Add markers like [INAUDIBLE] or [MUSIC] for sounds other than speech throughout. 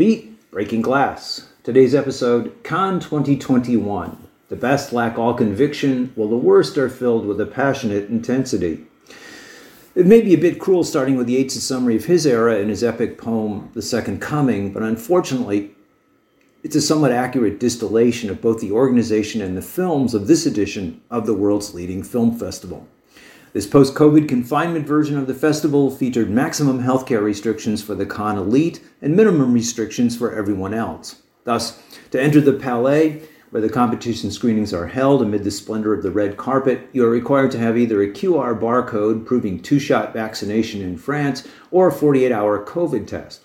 Beat, Breaking Glass. Today's episode, Cannes 2021. The best lack all conviction, while the worst are filled with a passionate intensity. It may be a bit cruel starting with Yeats' summary of his era in his epic poem, The Second Coming, but unfortunately, it's a somewhat accurate distillation of both the organization and the films of this edition of the world's leading film festival. This post COVID confinement version of the festival featured maximum healthcare restrictions for the Cannes elite and minimum restrictions for everyone else. Thus, to enter the Palais, where the competition screenings are held amid the splendor of the red carpet, you are required to have either a QR barcode proving two shot vaccination in France or a 48 hour COVID test.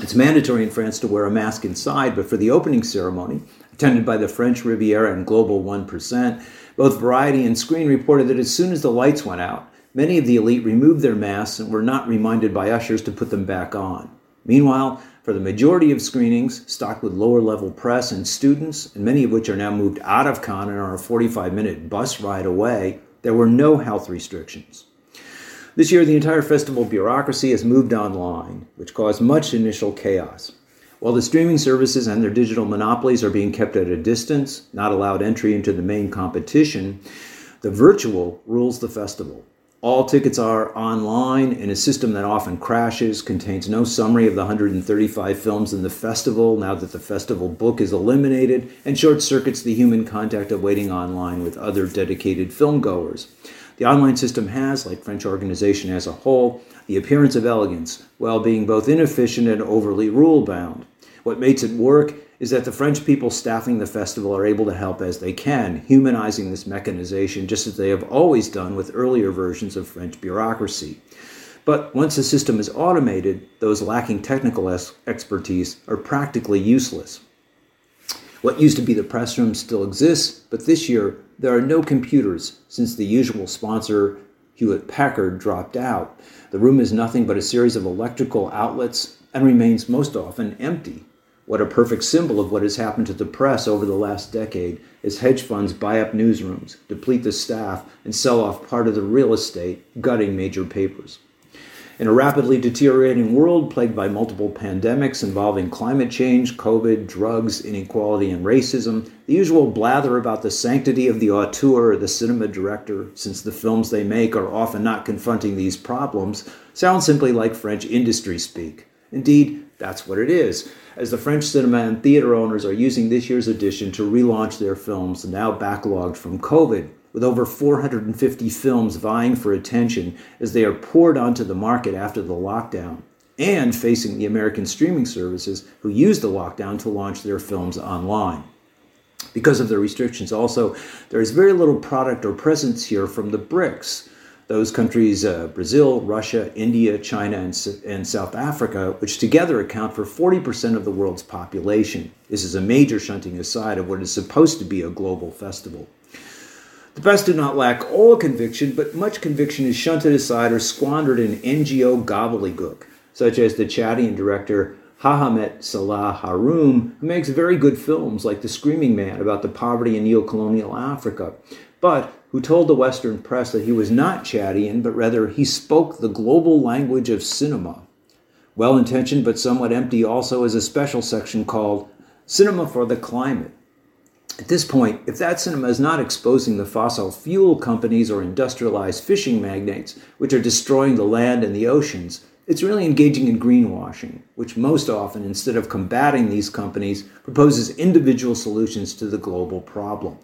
It's mandatory in France to wear a mask inside, but for the opening ceremony, attended by the French Riviera and Global 1%, both Variety and Screen reported that as soon as the lights went out, many of the elite removed their masks and were not reminded by ushers to put them back on. Meanwhile, for the majority of screenings, stocked with lower level press and students, and many of which are now moved out of Cannes and are a 45 minute bus ride away, there were no health restrictions. This year, the entire festival bureaucracy has moved online, which caused much initial chaos. While the streaming services and their digital monopolies are being kept at a distance, not allowed entry into the main competition, the virtual rules the festival. All tickets are online in a system that often crashes, contains no summary of the 135 films in the festival now that the festival book is eliminated, and short circuits the human contact of waiting online with other dedicated film goers. The online system has, like French organization as a whole, the appearance of elegance, while being both inefficient and overly rule bound. What makes it work is that the French people staffing the festival are able to help as they can, humanizing this mechanization just as they have always done with earlier versions of French bureaucracy. But once the system is automated, those lacking technical expertise are practically useless. What used to be the press room still exists, but this year there are no computers since the usual sponsor, Hewlett Packard, dropped out. The room is nothing but a series of electrical outlets and remains most often empty. What a perfect symbol of what has happened to the press over the last decade as hedge funds buy up newsrooms, deplete the staff, and sell off part of the real estate, gutting major papers. In a rapidly deteriorating world plagued by multiple pandemics involving climate change, COVID, drugs, inequality, and racism, the usual blather about the sanctity of the auteur or the cinema director, since the films they make are often not confronting these problems, sounds simply like French industry speak. Indeed, that's what it is, as the French cinema and theater owners are using this year's edition to relaunch their films now backlogged from COVID, with over 450 films vying for attention as they are poured onto the market after the lockdown, and facing the American streaming services who used the lockdown to launch their films online. Because of the restrictions, also, there is very little product or presence here from the BRICS those countries, uh, Brazil, Russia, India, China, and, and South Africa, which together account for 40% of the world's population. This is a major shunting aside of what is supposed to be a global festival. The best do not lack all conviction, but much conviction is shunted aside or squandered in NGO gobbledygook, such as the Chadian director Mahamat Saleh Haroun, who makes very good films like The Screaming Man about the poverty in neo-colonial Africa, but who told the Western press that he was not Chadian, but rather he spoke the global language of cinema. Well intentioned but somewhat empty also is a special section called Cinema for the Climate. At this point, if that cinema is not exposing the fossil fuel companies or industrialized fishing magnates, which are destroying the land and the oceans, it's really engaging in greenwashing, which most often, instead of combating these companies, proposes individual solutions to the global problem.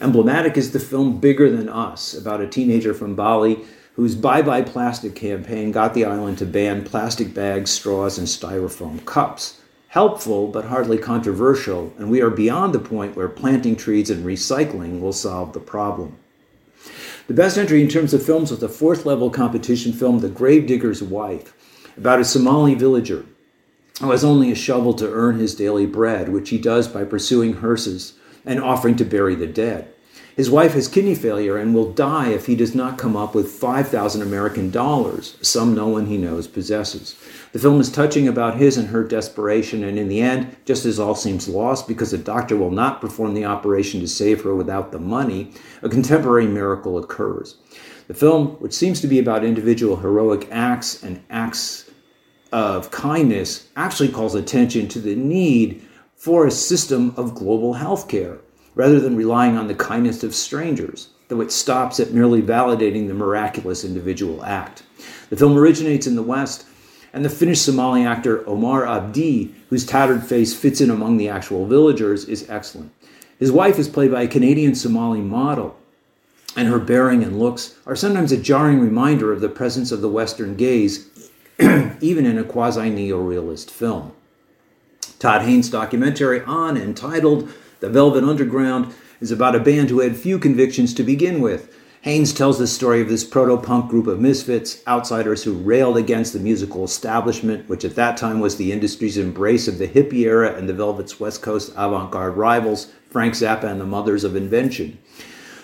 Emblematic is the film Bigger Than Us, about a teenager from Bali whose Bye Bye Plastic campaign got the island to ban plastic bags, straws, and styrofoam cups. helpful but hardly controversial, and we are beyond the point where planting trees and recycling will solve the problem. The best entry in terms of films was the fourth level competition film, The Gravedigger's Wife, about a Somali villager who has only a shovel to earn his daily bread, which he does by pursuing hearses and offering to bury the dead. His wife has kidney failure and will die if he does not come up with 5,000 American dollars, some no one he knows possesses. The film is touching about his and her desperation, and in the end, just as all seems lost because the doctor will not perform the operation to save her without the money, a contemporary miracle occurs. The film, which seems to be about individual heroic acts and acts of kindness, actually calls attention to the need for a system of global health care rather than relying on the kindness of strangers, though it stops at merely validating the miraculous individual act. The film originates in the West, and the Finnish Somali actor Omar Abdi, whose tattered face fits in among the actual villagers, is excellent. His wife is played by a Canadian Somali model, and her bearing and looks are sometimes a jarring reminder of the presence of the Western gaze, [CLEARS THROAT] even in a quasi neorealist film. Todd Haynes' documentary on entitled the Velvet Underground is about a band who had few convictions to begin with. Haynes tells the story of this proto punk group of misfits, outsiders who railed against the musical establishment, which at that time was the industry's embrace of the hippie era and the Velvet's West Coast avant garde rivals, Frank Zappa and the Mothers of Invention.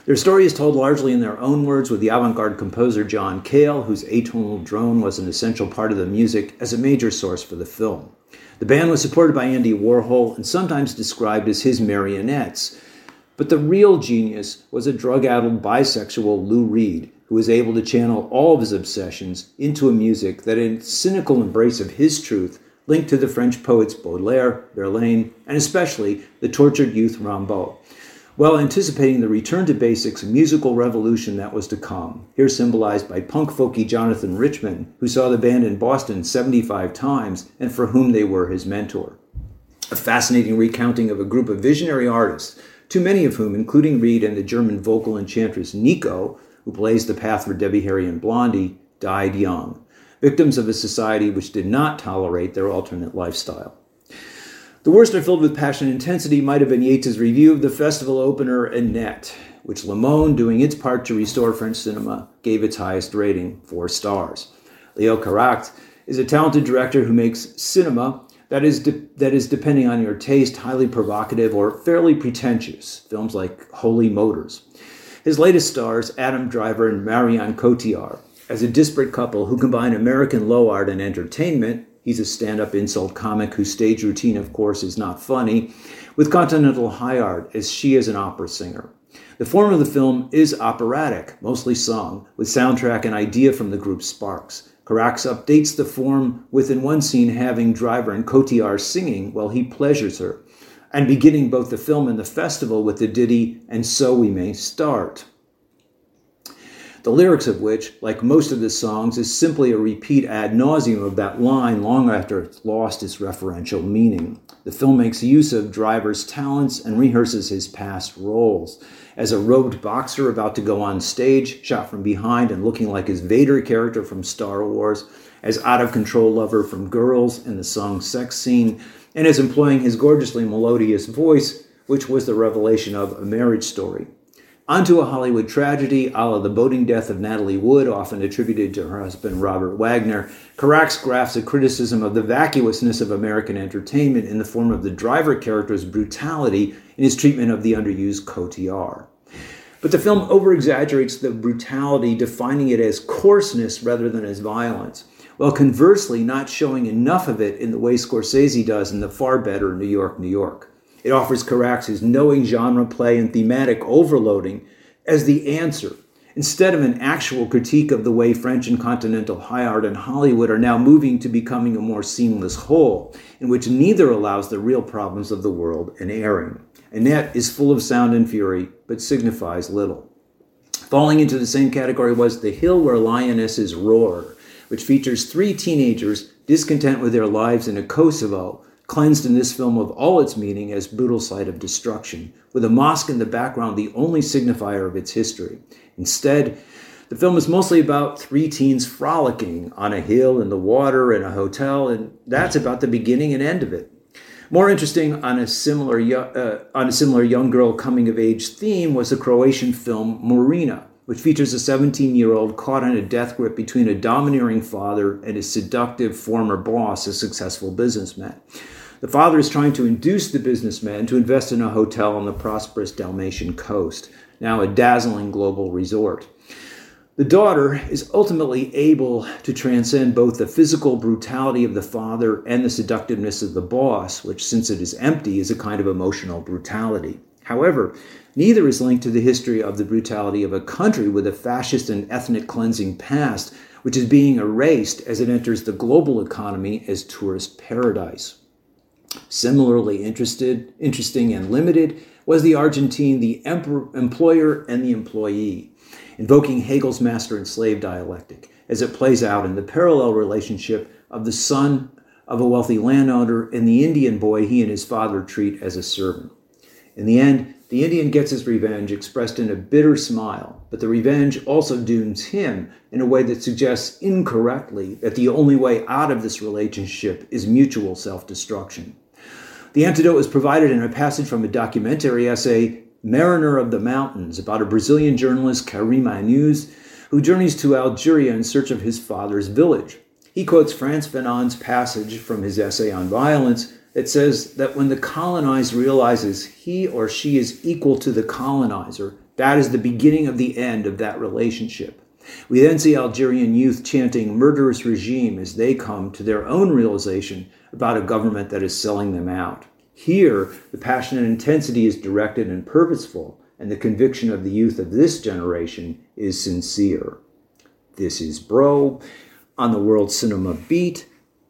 Their story is told largely in their own words, with the avant garde composer John Cale, whose atonal drone was an essential part of the music, as a major source for the film. The band was supported by Andy Warhol and sometimes described as his marionettes. But the real genius was a drug addled bisexual Lou Reed, who was able to channel all of his obsessions into a music that, in cynical embrace of his truth, linked to the French poets Baudelaire, Verlaine, and especially the tortured youth Rimbaud while anticipating the return to basics musical revolution that was to come, here symbolized by punk folky Jonathan Richman, who saw the band in Boston 75 times and for whom they were his mentor. A fascinating recounting of a group of visionary artists, too many of whom, including Reed and the German vocal enchantress Nico, who blazed the path for Debbie Harry and Blondie, died young, victims of a society which did not tolerate their alternate lifestyle. The worst are filled with passion and intensity might have been Yeats's review of the festival opener Annette, which Le Monde, doing its part to restore French cinema, gave its highest rating, four stars. Leo Carax is a talented director who makes cinema that is, de- that is, depending on your taste, highly provocative or fairly pretentious, films like Holy Motors. His latest stars, Adam Driver and Marion Cotillard, as a disparate couple who combine American low art and entertainment He's a stand up insult comic whose stage routine, of course, is not funny, with continental high art, as she is an opera singer. The form of the film is operatic, mostly sung, with soundtrack and idea from the group Sparks. Carax updates the form within one scene having Driver and Cotillard singing while he pleasures her, and beginning both the film and the festival with the ditty, And So We May Start the lyrics of which, like most of the songs, is simply a repeat ad nauseum of that line long after it's lost its referential meaning. The film makes use of Driver's talents and rehearses his past roles. As a robed boxer about to go on stage, shot from behind and looking like his Vader character from Star Wars, as out of control lover from Girls in the song Sex Scene, and as employing his gorgeously melodious voice, which was the revelation of A Marriage Story. Onto a Hollywood tragedy, a la the boating death of Natalie Wood, often attributed to her husband Robert Wagner, Carax grafts a criticism of the vacuousness of American entertainment in the form of the driver character's brutality in his treatment of the underused Cotillard. But the film overexaggerates the brutality, defining it as coarseness rather than as violence, while conversely not showing enough of it in the way Scorsese does in the far better New York, New York. It offers Carax's knowing genre play and thematic overloading as the answer, instead of an actual critique of the way French and continental high art and Hollywood are now moving to becoming a more seamless whole, in which neither allows the real problems of the world an airing. Annette is full of sound and fury, but signifies little. Falling into the same category was The Hill Where Lionesses Roar, which features three teenagers discontent with their lives in a Kosovo cleansed in this film of all its meaning as brutal sight of destruction, with a mosque in the background the only signifier of its history. Instead, the film is mostly about three teens frolicking on a hill, in the water, in a hotel, and that's about the beginning and end of it. More interesting on a similar uh, on a similar young girl coming of age theme was the Croatian film Murina, which features a 17-year-old caught in a death grip between a domineering father and his seductive former boss, a successful businessman. The father is trying to induce the businessman to invest in a hotel on the prosperous Dalmatian coast, now a dazzling global resort. The daughter is ultimately able to transcend both the physical brutality of the father and the seductiveness of the boss, which, since it is empty, is a kind of emotional brutality. However, neither is linked to the history of the brutality of a country with a fascist and ethnic cleansing past, which is being erased as it enters the global economy as tourist paradise. Similarly interested, interesting and limited was the Argentine, the employer and the employee invoking Hegel's master and slave dialectic as it plays out in the parallel relationship of the son of a wealthy landowner and the Indian boy he and his father treat as a servant. In the end, the Indian gets his revenge expressed in a bitter smile, but the revenge also dooms him in a way that suggests incorrectly that the only way out of this relationship is mutual self destruction. The antidote is provided in a passage from a documentary essay Mariner of the Mountains, about a Brazilian journalist, Karim Aïnouz, who journeys to Algeria in search of his father's village. He quotes Frantz Fanon's passage from his essay on violence that says that when the colonized realizes he or she is equal to the colonizer, that is the beginning of the end of that relationship. We then see Algerian youth chanting murderous regime as they come to their own realization about a government that is selling them out. Here, the passion and intensity is directed and purposeful, and the conviction of the youth of this generation is sincere. This is Broe on the World Cinema Beat,